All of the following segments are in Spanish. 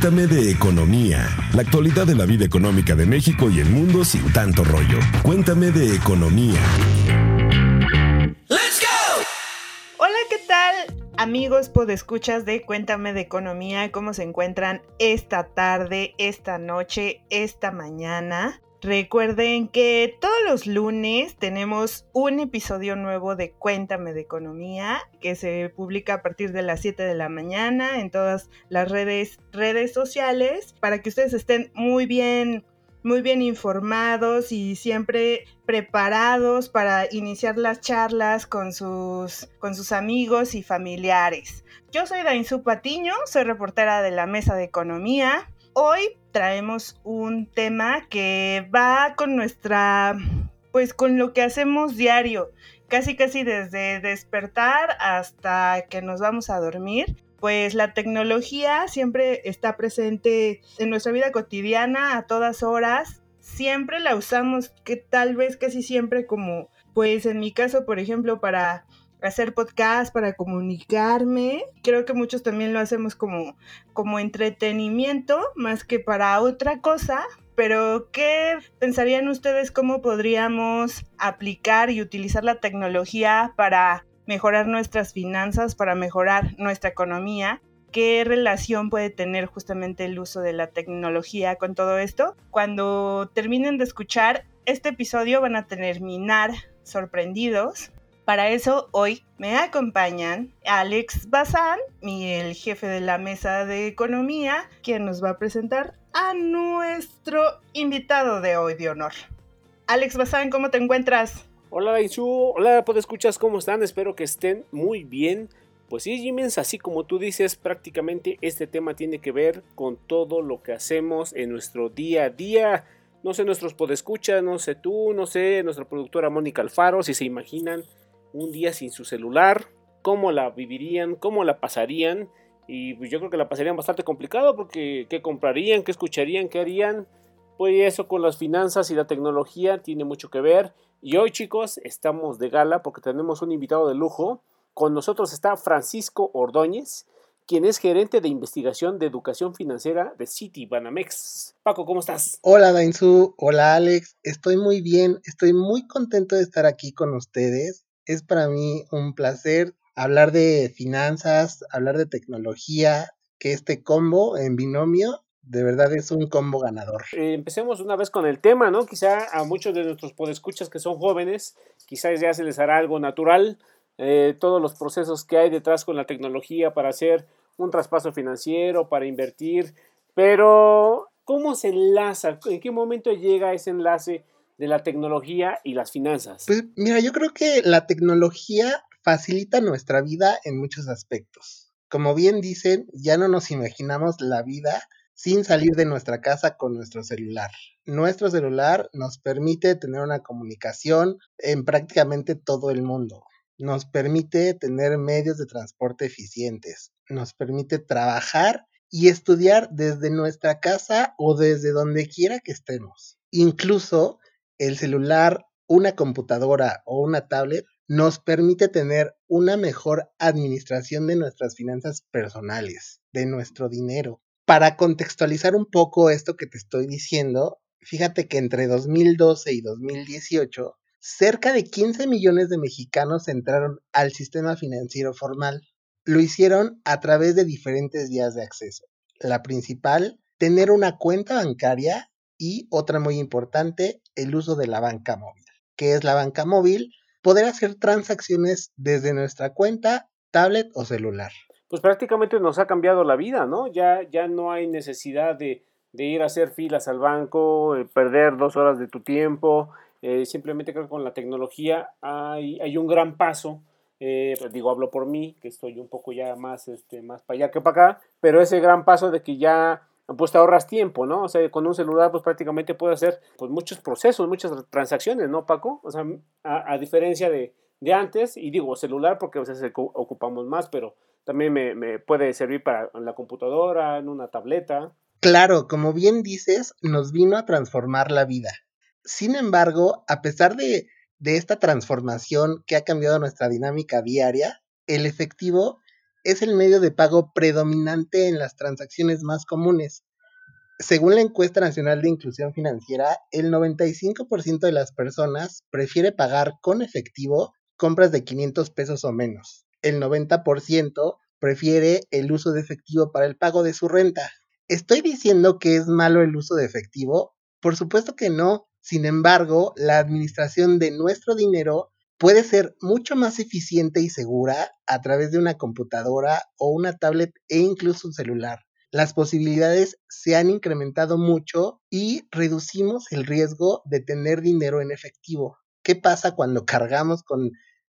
Cuéntame de economía, la actualidad de la vida económica de México y el mundo sin tanto rollo. Cuéntame de economía. ¡Let's go! Hola, ¿qué tal? Amigos podescuchas de Cuéntame de Economía, ¿cómo se encuentran esta tarde, esta noche, esta mañana? Recuerden que todos los lunes tenemos un episodio nuevo de Cuéntame de Economía que se publica a partir de las 7 de la mañana en todas las redes, redes sociales para que ustedes estén muy bien muy bien informados y siempre preparados para iniciar las charlas con sus, con sus amigos y familiares. Yo soy Dainzú Patiño, soy reportera de la Mesa de Economía. Hoy traemos un tema que va con nuestra, pues con lo que hacemos diario, casi casi desde despertar hasta que nos vamos a dormir. Pues la tecnología siempre está presente en nuestra vida cotidiana a todas horas. Siempre la usamos, que tal vez casi siempre como, pues en mi caso, por ejemplo, para hacer podcast, para comunicarme. Creo que muchos también lo hacemos como, como entretenimiento, más que para otra cosa. Pero, ¿qué pensarían ustedes cómo podríamos aplicar y utilizar la tecnología para mejorar nuestras finanzas, para mejorar nuestra economía? ¿Qué relación puede tener justamente el uso de la tecnología con todo esto? Cuando terminen de escuchar este episodio van a terminar sorprendidos para eso hoy me acompañan Alex Bazán, el jefe de la mesa de economía, quien nos va a presentar a nuestro invitado de hoy de honor. Alex Bazán, ¿cómo te encuentras? Hola Daisu, hola escuchas ¿cómo están? Espero que estén muy bien. Pues sí, Jimens, así como tú dices, prácticamente este tema tiene que ver con todo lo que hacemos en nuestro día a día. No sé, nuestros podescuchas, no sé tú, no sé, nuestra productora Mónica Alfaro, si se imaginan un día sin su celular, cómo la vivirían, cómo la pasarían. Y pues yo creo que la pasarían bastante complicado porque qué comprarían, qué escucharían, qué harían. Pues eso con las finanzas y la tecnología tiene mucho que ver. Y hoy chicos estamos de gala porque tenemos un invitado de lujo. Con nosotros está Francisco Ordóñez, quien es gerente de investigación de educación financiera de City Banamex. Paco, ¿cómo estás? Hola Dainzu, hola Alex, estoy muy bien, estoy muy contento de estar aquí con ustedes es para mí un placer hablar de finanzas, hablar de tecnología, que este combo en binomio de verdad es un combo ganador. Eh, empecemos una vez con el tema, ¿no? Quizá a muchos de nuestros podescuchas que son jóvenes, quizás ya se les hará algo natural, eh, todos los procesos que hay detrás con la tecnología para hacer un traspaso financiero, para invertir, pero ¿cómo se enlaza? ¿En qué momento llega ese enlace de la tecnología y las finanzas? Pues mira, yo creo que la tecnología facilita nuestra vida en muchos aspectos. Como bien dicen, ya no nos imaginamos la vida sin salir de nuestra casa con nuestro celular. Nuestro celular nos permite tener una comunicación en prácticamente todo el mundo. Nos permite tener medios de transporte eficientes. Nos permite trabajar y estudiar desde nuestra casa o desde donde quiera que estemos. Incluso el celular, una computadora o una tablet nos permite tener una mejor administración de nuestras finanzas personales, de nuestro dinero. Para contextualizar un poco esto que te estoy diciendo, fíjate que entre 2012 y 2018, cerca de 15 millones de mexicanos entraron al sistema financiero formal. Lo hicieron a través de diferentes vías de acceso. La principal, tener una cuenta bancaria y otra muy importante, el uso de la banca móvil. ¿Qué es la banca móvil? Poder hacer transacciones desde nuestra cuenta, tablet o celular. Pues prácticamente nos ha cambiado la vida, ¿no? Ya, ya no hay necesidad de, ir a hacer filas al banco, eh, perder dos horas de tu tiempo. Eh, simplemente creo que con la tecnología hay, hay un gran paso. Eh, pues digo, hablo por mí, que estoy un poco ya más, este, más para allá que para acá, pero ese gran paso de que ya pues te ahorras tiempo, ¿no? O sea, con un celular pues prácticamente puedes hacer pues muchos procesos, muchas transacciones, ¿no, Paco? O sea, a, diferencia de, antes, y digo celular porque a veces ocupamos más, pero también me, puede servir para la computadora, en una tableta. Claro, como bien dices, nos vino a transformar la vida. Sin embargo, a pesar de, de esta transformación que ha cambiado nuestra dinámica diaria, el efectivo es el medio de pago predominante en las transacciones más comunes. Según la encuesta nacional de inclusión financiera, el 95% de las personas prefiere pagar con efectivo compras de 500 pesos o menos. El 90% prefiere el uso de efectivo para el pago de su renta. ¿Estoy diciendo que es malo el uso de efectivo? Por supuesto que no. Sin embargo, la administración de nuestro dinero puede ser mucho más eficiente y segura a través de una computadora o una tablet e incluso un celular las posibilidades se han incrementado mucho y reducimos el riesgo de tener dinero en efectivo. ¿Qué pasa cuando cargamos con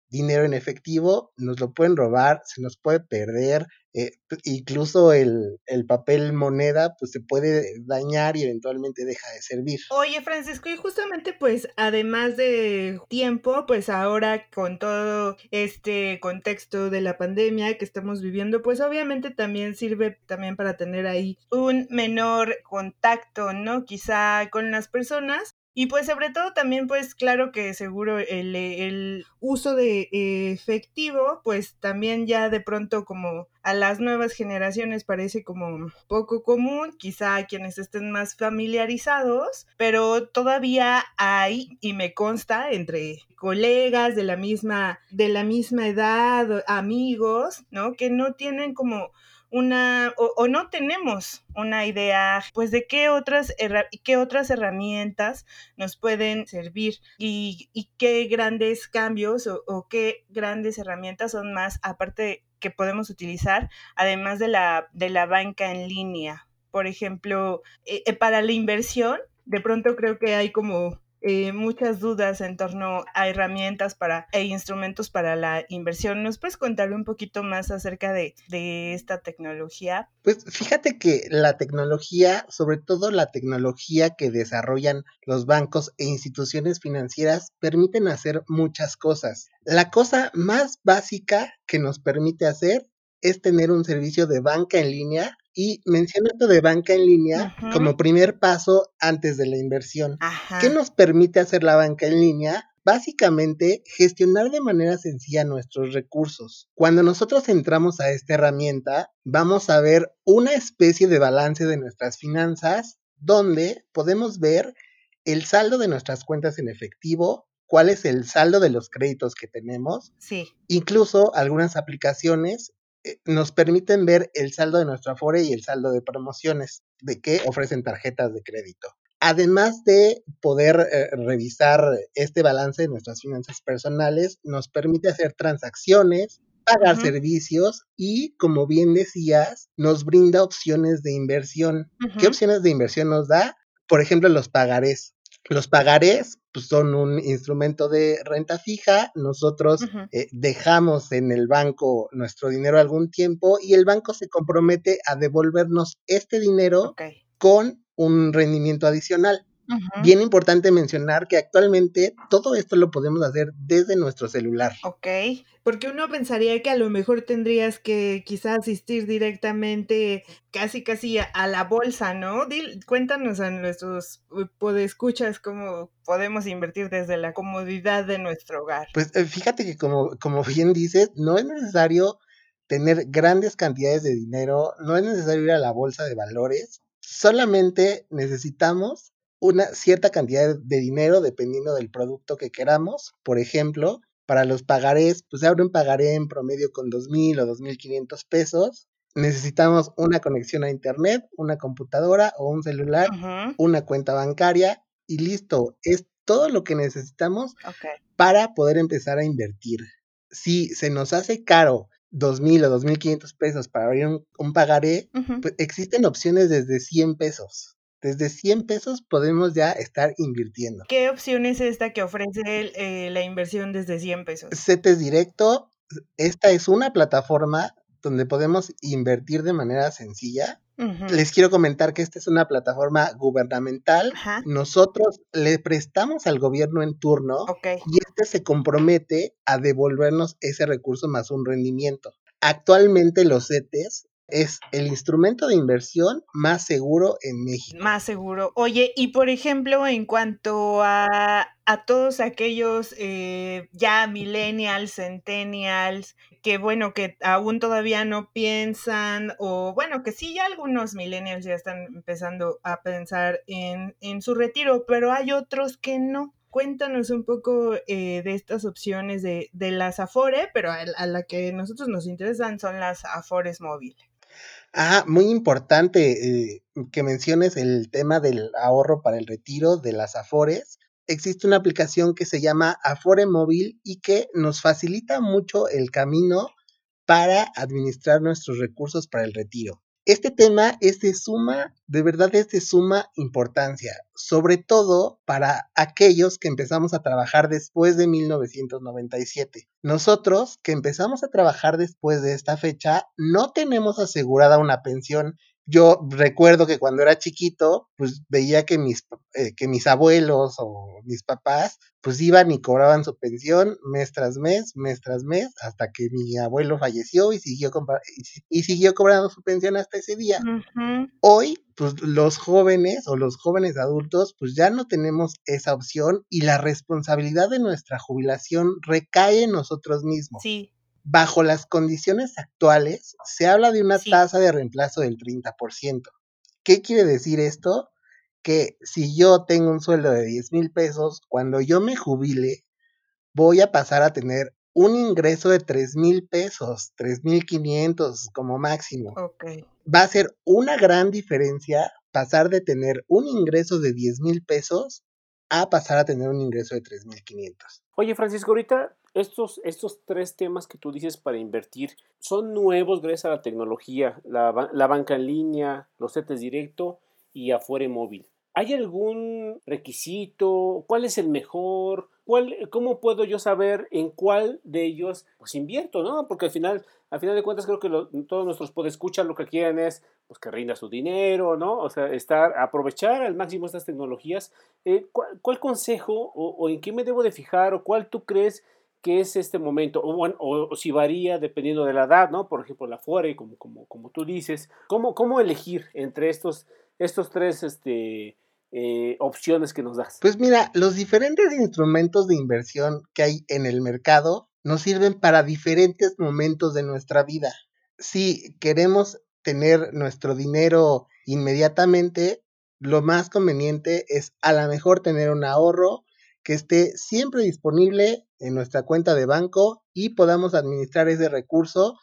dinero en efectivo? Nos lo pueden robar, se nos puede perder, eh, incluso el, papel moneda pues se puede dañar y eventualmente deja de servir. Oye Francisco, y justamente pues además de tiempo, pues ahora con todo este contexto de la pandemia que estamos viviendo, pues obviamente también sirve también para tener ahí un menor contacto, ¿no? Quizá con las personas y pues sobre todo también pues claro que seguro el, el uso de efectivo pues también ya de pronto como a las nuevas generaciones parece como poco común, quizá a quienes estén más familiarizados, pero todavía hay y me consta entre colegas de la misma de la misma edad, amigos, ¿no? Que no tienen como una o, no tenemos una idea pues de qué otras qué otras herramientas nos pueden servir y, qué grandes cambios o, qué grandes herramientas son más aparte que podemos utilizar además de la de la banca en línea. Por ejemplo eh, eh, para la inversión de pronto creo que hay como eh, muchas dudas en torno a herramientas para, e instrumentos para la inversión. ¿Nos puedes contar un poquito más acerca de, de esta tecnología? Pues fíjate que la tecnología, sobre todo la tecnología que desarrollan los bancos e instituciones financieras, permiten hacer muchas cosas. La cosa más básica que nos permite hacer es tener un servicio de banca en línea y menciono esto de banca en línea como primer paso antes de la inversión. ¿Qué nos permite hacer la banca en línea? Básicamente, gestionar de manera sencilla nuestros recursos. Cuando nosotros entramos a esta herramienta, vamos a ver una especie de balance de nuestras finanzas donde podemos ver el saldo de nuestras cuentas en efectivo, cuál es el saldo de los créditos que tenemos. Sí. Incluso algunas aplicaciones nos permiten ver el saldo de nuestra Afore y el saldo de promociones de que ofrecen tarjetas de crédito. Además de poder eh, revisar este balance de nuestras finanzas personales, nos permite hacer transacciones, pagar servicios y, como bien decías, nos brinda opciones de inversión. ¿Qué opciones de inversión nos da? Por ejemplo, los pagarés. Los pagarés pues, son un instrumento de renta fija, nosotros eh, dejamos en el banco nuestro dinero algún tiempo y el banco se compromete a devolvernos este dinero con un rendimiento adicional. Bien importante mencionar que actualmente todo esto lo podemos hacer desde nuestro celular. Ok, porque uno pensaría que a lo mejor tendrías que quizás asistir directamente casi casi a, la bolsa, ¿no? cuéntanos a nuestros podescuchas cómo podemos invertir desde la comodidad de nuestro hogar. Pues eh, fíjate que como, como bien dices, no es necesario tener grandes cantidades de dinero, no es necesario ir a la bolsa de valores, solamente necesitamos una cierta cantidad de dinero dependiendo del producto que queramos. Por ejemplo, para los pagarés, pues se abre un pagaré en promedio con 2.000 o 2.500 pesos. Necesitamos una conexión a internet, una computadora o un celular, una cuenta bancaria y listo. Es todo lo que necesitamos para poder empezar a invertir. Si se nos hace caro 2.000 o 2.500 pesos para abrir un, pagaré, pues existen opciones desde 100 pesos desde 100 pesos podemos ya estar invirtiendo. ¿Qué opción es esta que ofrece eh, la inversión desde 100 pesos? CETES Directo, esta es una plataforma donde podemos invertir de manera sencilla. Les quiero comentar que esta es una plataforma gubernamental. Nosotros le prestamos al gobierno en turno y este se compromete a devolvernos ese recurso más un rendimiento. Actualmente los CETES es el instrumento de inversión más seguro en México. Más seguro. Oye, y por ejemplo, en cuanto a, a todos aquellos eh, ya millennials, centennials, que bueno, que aún todavía no piensan, o bueno, que sí, ya algunos millennials ya están empezando a pensar en, en su retiro, pero hay otros que no. Cuéntanos un poco eh, de estas opciones de, de las Afore, pero a, a la que nosotros nos interesan son las Afores móviles. Ah, muy importante eh, que menciones el tema del ahorro para el retiro de las Afores. Existe una aplicación que se llama Afore Móvil y que nos facilita mucho el camino para administrar nuestros recursos para el retiro. Este tema es de suma, de verdad es de suma importancia, sobre todo para aquellos que empezamos a trabajar después de 1997. Nosotros que empezamos a trabajar después de esta fecha no tenemos asegurada una pensión yo recuerdo que cuando era chiquito, pues veía que mis, eh, que mis abuelos o mis papás, pues iban y cobraban su pensión mes tras mes, mes tras mes, hasta que mi abuelo falleció y siguió, y, siguió cobrando su pensión hasta ese día. Hoy, pues los jóvenes o los jóvenes adultos, pues ya no tenemos esa opción y la responsabilidad de nuestra jubilación recae en nosotros mismos. Sí bajo las condiciones actuales, se habla de una tasa de reemplazo del 30%. ¿Qué quiere decir esto? Que si yo tengo un sueldo de 10 mil pesos, cuando yo me jubile, voy a pasar a tener un ingreso de 3 mil pesos, 3 mil 500 como máximo. Va a ser una gran diferencia pasar de tener un ingreso de 10 mil pesos a pasar a tener un ingreso de 3 mil 500. Oye, Francisco, ahorita estos, estos tres temas que tú dices para invertir son nuevos gracias a la tecnología, la, la banca en línea, los CETES directo y afuera móvil. ¿Hay algún requisito? ¿Cuál es el mejor? ¿Cuál, ¿Cómo puedo yo saber en cuál de ellos pues invierto? ¿no? Porque al final, al final de cuentas creo que todos nuestros podescuchas lo que quieren es pues, que rinda su dinero, ¿no? O sea, estar, aprovechar al máximo estas tecnologías. Eh, ¿cuál, consejo o, o, en qué me debo de fijar o cuál tú crees qué es este momento, o, bueno, o, si varía dependiendo de la edad, ¿no? Por ejemplo, la fuera, como, como, como tú dices, ¿cómo, cómo elegir entre estos, estos tres este, eh, opciones que nos das? Pues mira, los diferentes instrumentos de inversión que hay en el mercado nos sirven para diferentes momentos de nuestra vida. Si queremos tener nuestro dinero inmediatamente, lo más conveniente es a lo mejor tener un ahorro que esté siempre disponible en nuestra cuenta de banco y podamos administrar ese recurso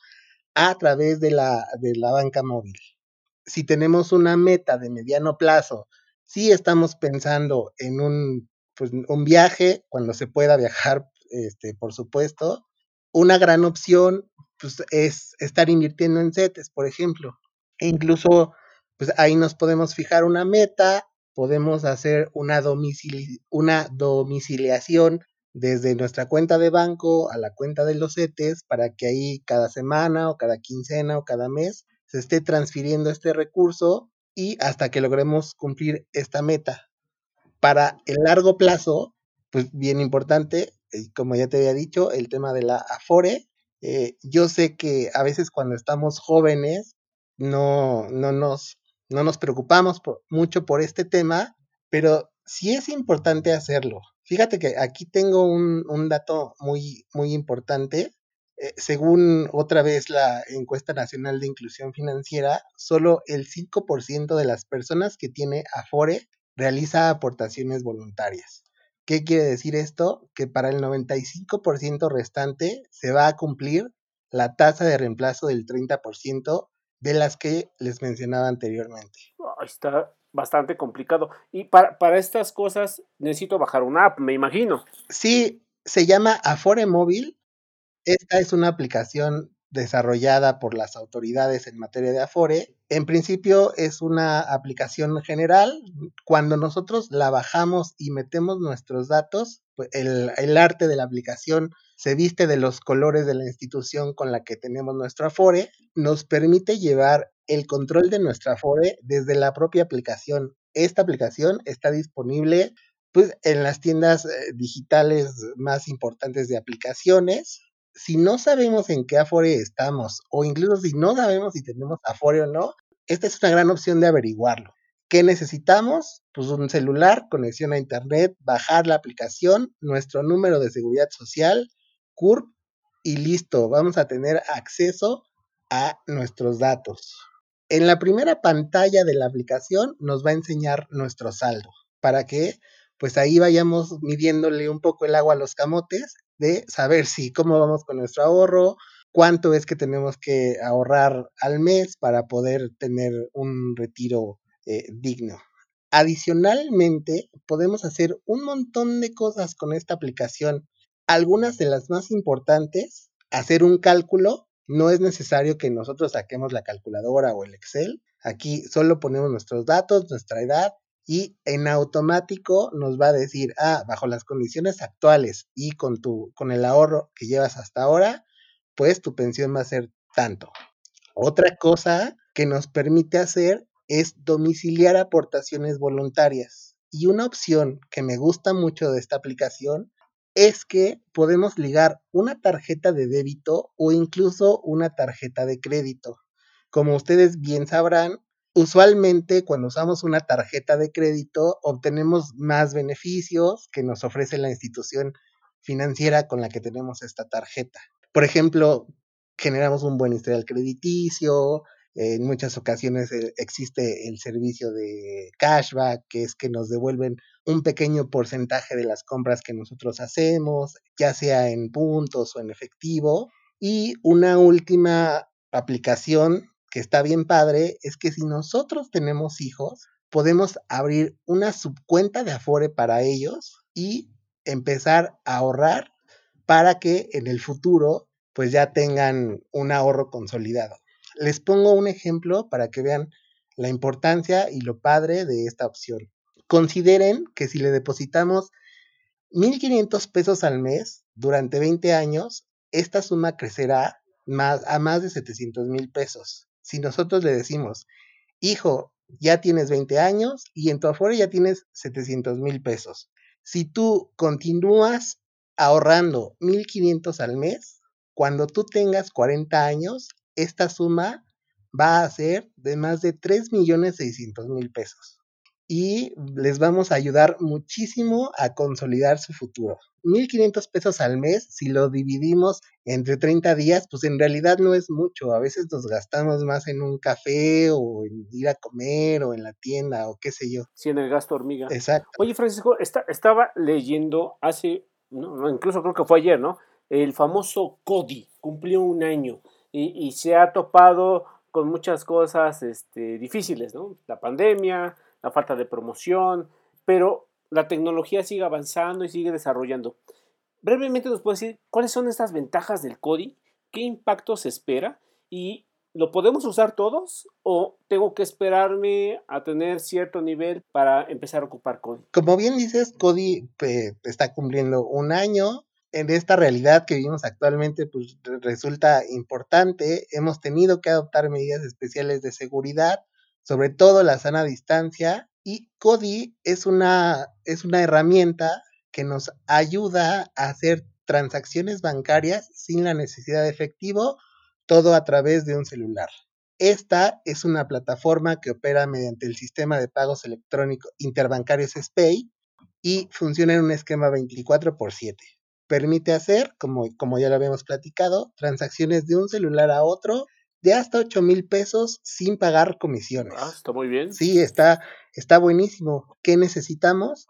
a través de la, de la banca móvil. Si tenemos una meta de mediano plazo, si estamos pensando en un, pues, un viaje, cuando se pueda viajar, este, por supuesto, una gran opción pues, es estar invirtiendo en CETES, por ejemplo. E incluso, pues ahí nos podemos fijar una meta, podemos hacer una, una domiciliación desde nuestra cuenta de banco a la cuenta de los CETES para que ahí cada semana o cada quincena o cada mes se esté transfiriendo este recurso y hasta que logremos cumplir esta meta. Para el largo plazo, pues bien importante, eh, como ya te había dicho, el tema de la Afore. Eh, yo sé que a veces cuando estamos jóvenes no, no nos no nos preocupamos mucho por este tema, pero sí es importante hacerlo. Fíjate que aquí tengo un, dato muy, muy importante. Eh, según otra vez la encuesta nacional de inclusión financiera, solo el 5% de las personas que tiene Afore realiza aportaciones voluntarias. ¿Qué quiere decir esto? Que para el 95% restante se va a cumplir la tasa de reemplazo del 30% de las que les mencionaba anteriormente. está bastante complicado. Y para, para estas cosas necesito bajar una app, me imagino. Sí, se llama Afore Móvil. Esta es una aplicación desarrollada por las autoridades en materia de Afore. En principio es una aplicación general. Cuando nosotros la bajamos y metemos nuestros datos, pues, el, el arte de la aplicación se viste de los colores de la institución con la que tenemos nuestro Afore, nos permite llevar el control de nuestra Afore desde la propia aplicación. Esta aplicación está disponible pues, en las tiendas eh, digitales más importantes de aplicaciones. si no sabemos en qué Afore estamos, o incluso si no sabemos si tenemos Afore o no, esta es una gran opción de averiguarlo. ¿Qué necesitamos? Pues un celular, conexión a internet, bajar la aplicación, nuestro número de seguridad social, CURP y listo, vamos a tener acceso a nuestros datos. En la primera pantalla de la aplicación nos va a enseñar nuestro saldo para que pues ahí vayamos midiéndole un poco el agua a los camotes de saber si cómo vamos con nuestro ahorro, cuánto es que tenemos que ahorrar al mes para poder tener un retiro eh, digno. Adicionalmente, podemos hacer un montón de cosas con esta aplicación. Algunas de las más importantes, hacer un cálculo. No es necesario que nosotros saquemos la calculadora o el Excel. Aquí solo ponemos nuestros datos, nuestra edad y en automático nos va a decir, ah, bajo las condiciones actuales y con tu con el ahorro que llevas hasta ahora, pues tu pensión va a ser tanto. Otra cosa que nos permite hacer es domiciliar aportaciones voluntarias. Y una opción que me gusta mucho de esta aplicación es que podemos ligar una tarjeta de débito o incluso una tarjeta de crédito. Como ustedes bien sabrán, usualmente cuando usamos una tarjeta de crédito obtenemos más beneficios que nos ofrece la institución financiera con la que tenemos esta tarjeta. Por ejemplo, generamos un buen historial crediticio, en muchas ocasiones eh, existe el servicio de cashback, que es que nos devuelven un pequeño porcentaje de las compras que nosotros hacemos, ya sea en puntos o en efectivo. Y una última aplicación que está bien padre es que si nosotros tenemos hijos, podemos abrir una subcuenta de Afore para ellos y empezar a ahorrar para que en el futuro pues ya tengan un ahorro consolidado. Les pongo un ejemplo para que vean la importancia y lo padre de esta opción. Consideren que si le depositamos 1.500 pesos al mes durante 20 años, esta suma crecerá a más de 700 mil pesos. Si nosotros le decimos, hijo, ya tienes 20 años y en tu afuera ya tienes 700 mil pesos. Si tú continúas ahorrando 1.500 al mes, cuando tú tengas 40 años, esta suma va a ser de más de 3 millones 600 mil pesos. Y les vamos a ayudar muchísimo a consolidar su futuro. 1.500 pesos al mes, si lo dividimos entre 30 días, pues en realidad no es mucho. A veces nos gastamos más en un café o en ir a comer o en la tienda o qué sé yo. Sí, en el gasto hormiga. Exacto. Oye, Francisco, estaba leyendo hace, no, incluso creo que fue ayer, ¿no? El famoso CODI cumplió un año y, se ha topado con muchas cosas este, difíciles, ¿no? La pandemia, la falta de promoción, pero la tecnología sigue avanzando y sigue desarrollando. Brevemente nos puede decir cuáles son estas ventajas del CODI, qué impacto se espera y ¿Lo podemos usar todos o tengo que esperarme a tener cierto nivel para empezar a ocupar CODI? Como bien dices, CODI está cumpliendo un año en esta realidad que vivimos actualmente, pues resulta importante. Hemos tenido que adoptar medidas especiales de seguridad, sobre todo la sana distancia, y CODI es una, es una herramienta que nos ayuda a hacer transacciones bancarias sin la necesidad de efectivo, todo a través de un celular. Esta es una plataforma que opera mediante el sistema de pagos electrónicos interbancarios SPAY y funciona en un esquema 24 por 7 permite hacer, como, como ya lo habíamos platicado, transacciones de un celular a otro de hasta 8 mil pesos sin pagar comisiones. Ah, está muy bien. Sí, está, está buenísimo. ¿Qué necesitamos?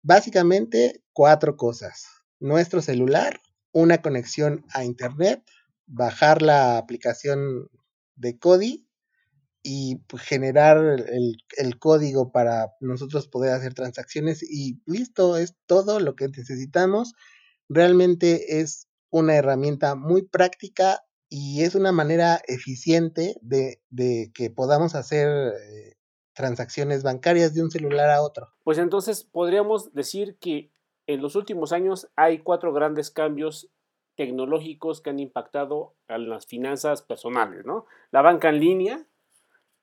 Básicamente cuatro cosas. Nuestro celular, una conexión a Internet, bajar la aplicación de Cody y pues, generar el, el, código para nosotros poder hacer transacciones y listo, es todo lo que necesitamos Realmente es una herramienta muy práctica y es una manera eficiente de, que podamos hacer eh, transacciones bancarias de un celular a otro. Pues entonces podríamos decir que en los últimos años hay cuatro grandes cambios tecnológicos que han impactado a las finanzas personales, ¿no? La banca en línea,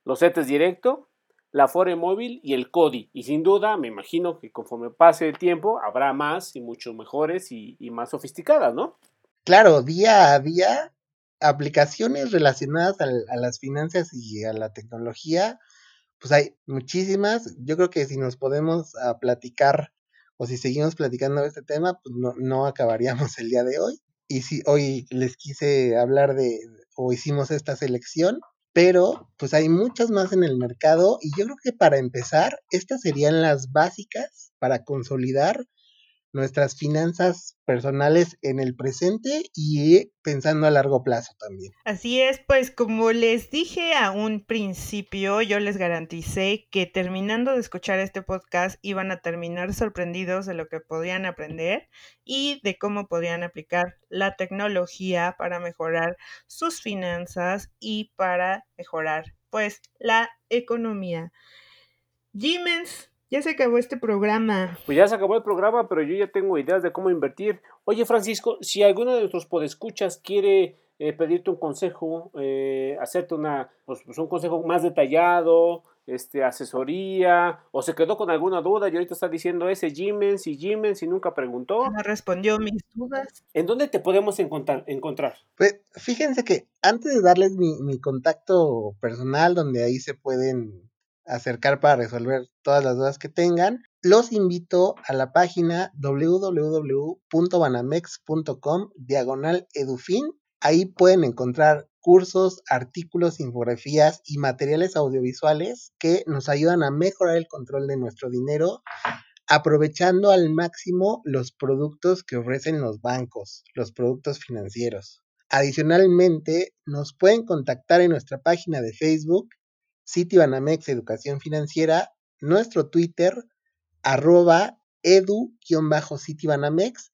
los CETES directo, la Fore Móvil y el CODI. Y sin duda, me imagino que conforme pase el tiempo, habrá más y mucho mejores y, más sofisticadas, ¿no? claro, día a día, aplicaciones relacionadas a las finanzas y a la tecnología, pues hay muchísimas. Yo creo que si nos podemos a platicar o si seguimos platicando de este tema, pues no, no acabaríamos el día de hoy. Y si hoy les quise hablar de, o hicimos esta selección, pero pues hay muchas más en el mercado y yo creo que para empezar, estas serían las básicas para consolidar nuestras finanzas personales en el presente y pensando a largo plazo también. Así es, pues como les dije a un principio, yo les garanticé que terminando de escuchar este podcast iban a terminar sorprendidos de lo que podían aprender y de cómo podían aplicar la tecnología para mejorar sus finanzas y para mejorar pues la economía. Jimens, ya se acabó este programa. Pues ya se acabó el programa, pero yo ya tengo ideas de cómo invertir. Oye, Francisco, si alguno de nuestros podescuchas quiere eh, pedirte un consejo, eh, hacerte una, pues, pues, un consejo más detallado, este, asesoría, o se quedó con alguna duda y ahorita está diciendo ese Jimens y Jimens y nunca preguntó. No respondió mis dudas. ¿En dónde te podemos encontrar? encontrar? Pues fíjense que antes de darles mi, mi contacto personal, donde ahí se pueden acercar para resolver todas las dudas que tengan, los invito a la página www.banamex.com diagonal edufin. Ahí pueden encontrar cursos, artículos, infografías y materiales audiovisuales que nos ayudan a mejorar el control de nuestro dinero, aprovechando al máximo los productos que ofrecen los bancos, los productos financieros. Adicionalmente, nos pueden contactar en nuestra página de Facebook Citibanamex Educación Financiera, nuestro Twitter, arroba edu-citibanamex.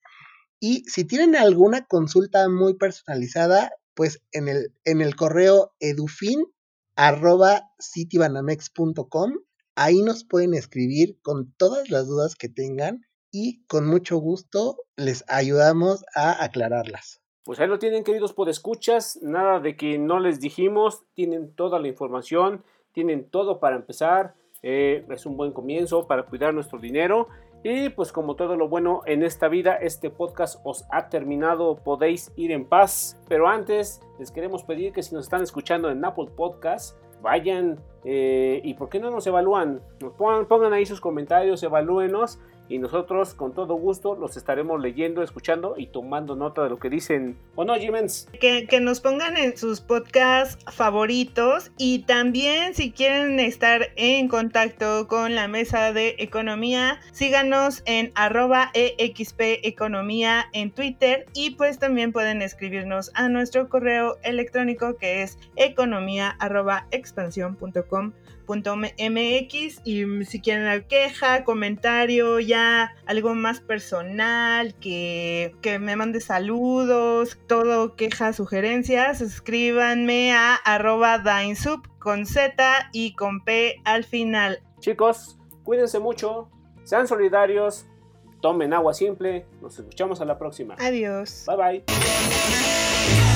Y si tienen alguna consulta muy personalizada, pues en el, en el correo edufin arroba citibanamex.com, ahí nos pueden escribir con todas las dudas que tengan y con mucho gusto les ayudamos a aclararlas. Pues ahí lo tienen, queridos podescuchas. Nada de que no les dijimos. Tienen toda la información tienen todo para empezar. Eh, es un buen comienzo para cuidar nuestro dinero. Y pues como todo lo bueno en esta vida, este podcast os ha terminado, podéis ir en paz. Pero antes les queremos pedir que si nos están escuchando en Apple Podcast, vayan eh, y por qué no nos evalúan. Pongan ahí sus comentarios, evalúenos y nosotros con todo gusto los estaremos leyendo, escuchando y tomando nota de lo que dicen. ¿O no, Jimens? Que, nos pongan en sus podcasts favoritos y también si quieren estar en contacto con la mesa de economía, síganos en arroba exp economía en Twitter y pues también pueden escribirnos a nuestro correo electrónico que es economía arroba expansión.com mx y si quieren la queja, comentario, ya algo más personal, que, que me mande saludos, todo queja, sugerencias, escríbanme a arroba con Z y con P al final. Chicos, cuídense mucho, sean solidarios, tomen agua simple, nos escuchamos a la próxima. Adiós. Bye bye.